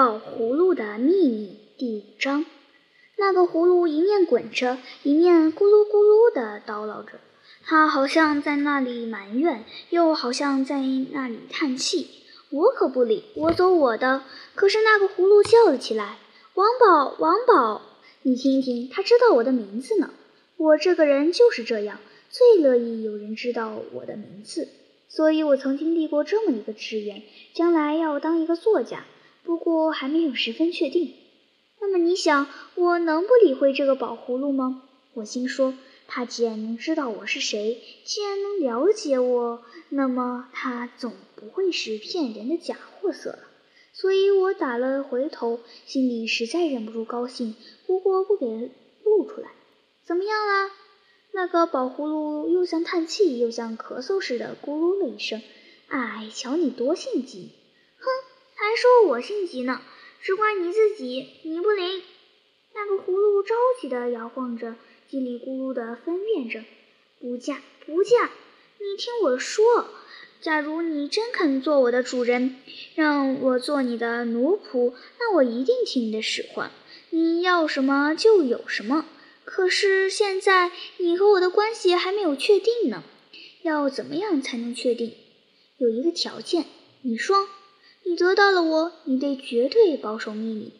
宝葫芦的秘密第五章。那个葫芦一面滚着，一面咕噜咕噜地叨唠着，它好像在那里埋怨，又好像在那里叹气。我可不理，我走我的。可是那个葫芦叫了起来：“王宝，王宝，你听听，他知道我的名字呢。我这个人就是这样，最乐意有人知道我的名字。所以我曾经立过这么一个志愿，将来要当一个作家。”不过还没有十分确定。那么你想，我能不理会这个宝葫芦吗？我心说，他既然能知道我是谁，既然能了解我，那么他总不会是骗人的假货色了。所以我打了回头，心里实在忍不住高兴，不过不给露出来。怎么样啦？那个宝葫芦又像叹气又像咳嗽似的咕噜了一声。哎，瞧你多心急！还说我性急呢，只怪你自己，你不灵。那个葫芦着急地摇晃着，叽里咕噜地分辨着，不嫁不嫁。你听我说，假如你真肯做我的主人，让我做你的奴仆，那我一定听你的使唤，你要什么就有什么。可是现在你和我的关系还没有确定呢，要怎么样才能确定？有一个条件，你说。你得到了我，你得绝对保守秘密。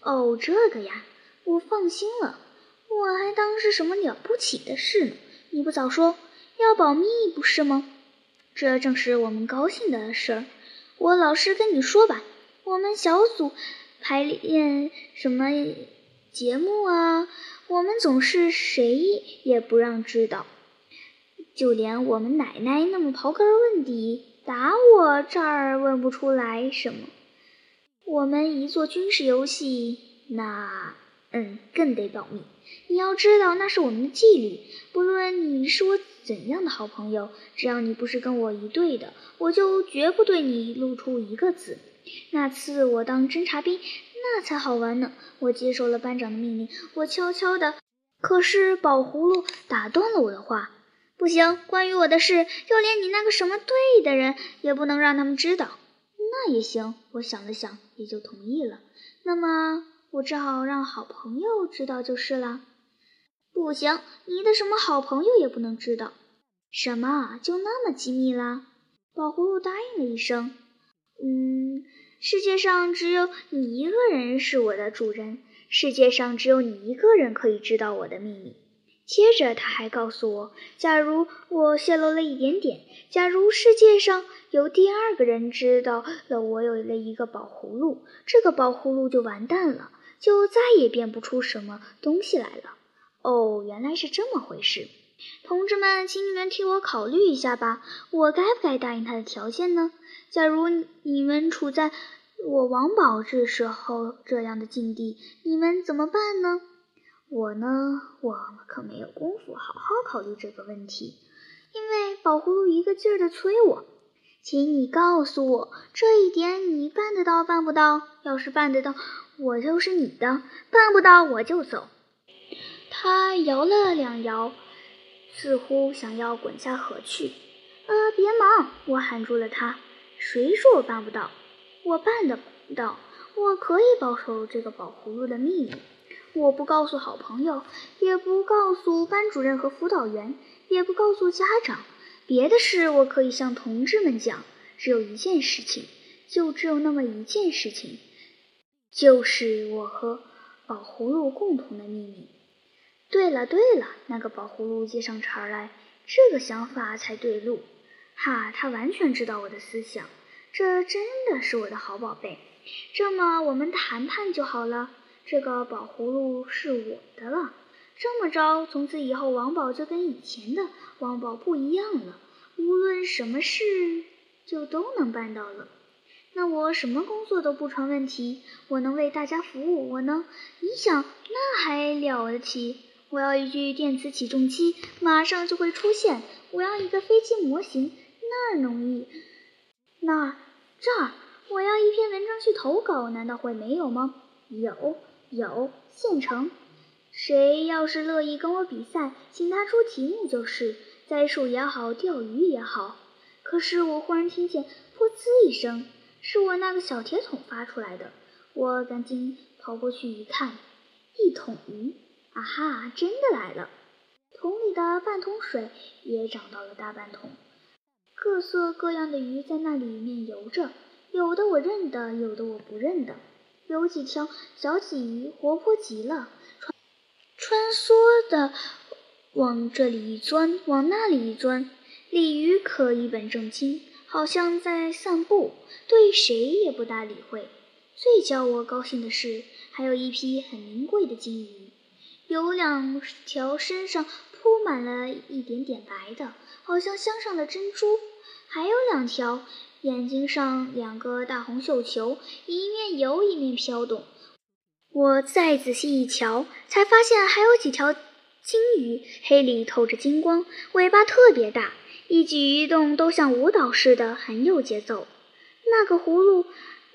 哦，这个呀，我放心了。我还当是什么了不起的事呢？你不早说，要保密不是吗？这正是我们高兴的事儿。我老实跟你说吧，我们小组排练什么节目啊，我们总是谁也不让知道，就连我们奶奶那么刨根问底。打我这儿问不出来什么。我们一做军事游戏，那嗯更得保密。你要知道，那是我们的纪律。不论你是我怎样的好朋友，只要你不是跟我一队的，我就绝不对你露出一个字。那次我当侦察兵，那才好玩呢。我接受了班长的命令，我悄悄的。可是宝葫芦打断了我的话。不行，关于我的事，就连你那个什么队的人也不能让他们知道。那也行，我想了想，也就同意了。那么我只好让好朋友知道就是了。不行，你的什么好朋友也不能知道。什么？就那么机密啦？宝葫芦答应了一声。嗯，世界上只有你一个人是我的主人，世界上只有你一个人可以知道我的秘密。接着他还告诉我，假如我泄露了一点点，假如世界上有第二个人知道了我有了一个宝葫芦，这个宝葫芦就完蛋了，就再也变不出什么东西来了。哦，原来是这么回事。同志们，请你们替我考虑一下吧，我该不该答应他的条件呢？假如你们处在我王宝这时候这样的境地，你们怎么办呢？我呢，我可没有功夫好好考虑这个问题，因为宝葫芦一个劲儿的催我，请你告诉我这一点，你办得到办不到？要是办得到，我就是你的；办不到，我就走。他摇了两摇，似乎想要滚下河去。呃，别忙！我喊住了他。谁说我办不到？我办得到，我可以保守这个宝葫芦的秘密。我不告诉好朋友，也不告诉班主任和辅导员，也不告诉家长。别的事我可以向同志们讲，只有一件事情，就只有那么一件事情，就是我和宝葫芦共同的秘密。对了对了，那个宝葫芦接上茬来，这个想法才对路。哈，他完全知道我的思想，这真的是我的好宝贝。这么，我们谈判就好了。这个宝葫芦是我的了。这么着，从此以后，王宝就跟以前的王宝不一样了。无论什么事，就都能办到了。那我什么工作都不成问题。我能为大家服务，我能……你想，那还了得起？我要一具电磁起重机，马上就会出现。我要一个飞机模型，那儿容易？那这儿？我要一篇文章去投稿，难道会没有吗？有。有现成，谁要是乐意跟我比赛，请他出题目就是，栽树也好，钓鱼也好。可是我忽然听见“噗呲”一声，是我那个小铁桶发出来的。我赶紧跑过去一看，一桶鱼，啊哈，真的来了！桶里的半桶水也涨到了大半桶，各色各样的鱼在那里面游着，有的我认得，有的我不认得。有几条小鲫鱼活泼极了，穿穿梭的往这里一钻，往那里一钻。鲤鱼可一本正经，好像在散步，对谁也不大理会。最叫我高兴的是，还有一批很名贵的金鱼，有两条身上。铺满了一点点白的，好像镶上了珍珠；还有两条，眼睛上两个大红绣球，一面游一面飘动。我再仔细一瞧，才发现还有几条金鱼，黑里透着金光，尾巴特别大，一举一动都像舞蹈似的，很有节奏。那个葫芦，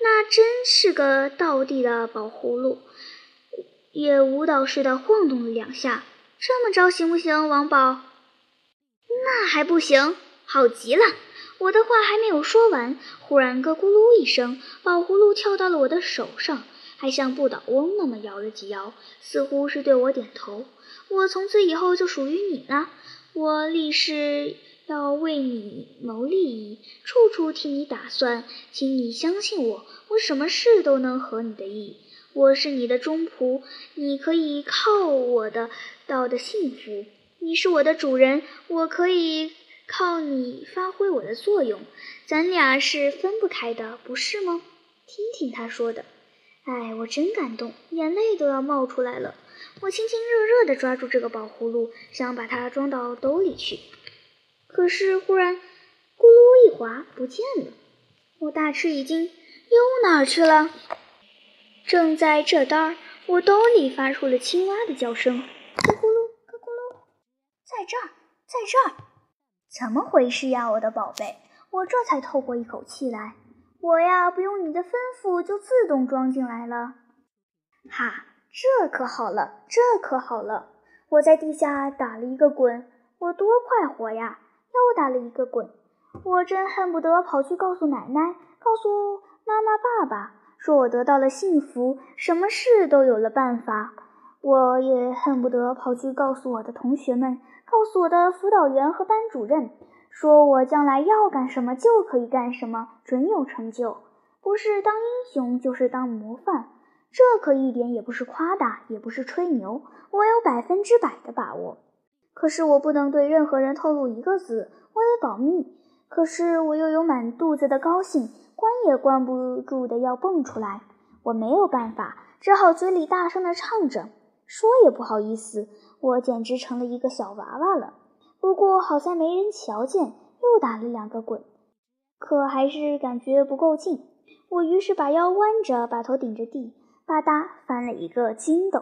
那真是个倒地的宝葫芦，也舞蹈似的晃动了两下。这么着行不行，王宝？那还不行，好极了！我的话还没有说完，忽然咯咕噜一声，宝葫芦跳到了我的手上，还像不倒翁那么摇了几摇，似乎是对我点头。我从此以后就属于你了，我立誓要为你谋利益，处处替你打算，请你相信我，我什么事都能合你的意。我是你的忠仆，你可以靠我的到的幸福。你是我的主人，我可以靠你发挥我的作用。咱俩是分不开的，不是吗？听听他说的，哎，我真感动，眼泪都要冒出来了。我亲亲热热地抓住这个宝葫芦，想把它装到兜里去。可是忽然，咕噜一滑，不见了。我大吃一惊，又哪儿去了？正在这当儿，我兜里发出了青蛙的叫声，咕咕噜，咕咕噜，在这儿，在这儿，怎么回事呀，我的宝贝？我这才透过一口气来，我呀，不用你的吩咐就自动装进来了。哈，这可好了，这可好了！我在地下打了一个滚，我多快活呀！又打了一个滚，我真恨不得跑去告诉奶奶，告诉妈妈、爸爸。说我得到了幸福，什么事都有了办法。我也恨不得跑去告诉我的同学们，告诉我的辅导员和班主任，说我将来要干什么就可以干什么，准有成就。不是当英雄，就是当模范。这可一点也不是夸大，也不是吹牛，我有百分之百的把握。可是我不能对任何人透露一个字，我得保密。可是我又有满肚子的高兴。关也关不住的要蹦出来，我没有办法，只好嘴里大声的唱着，说也不好意思，我简直成了一个小娃娃了。不过好在没人瞧见，又打了两个滚，可还是感觉不够劲。我于是把腰弯着，把头顶着地，吧嗒翻了一个筋斗。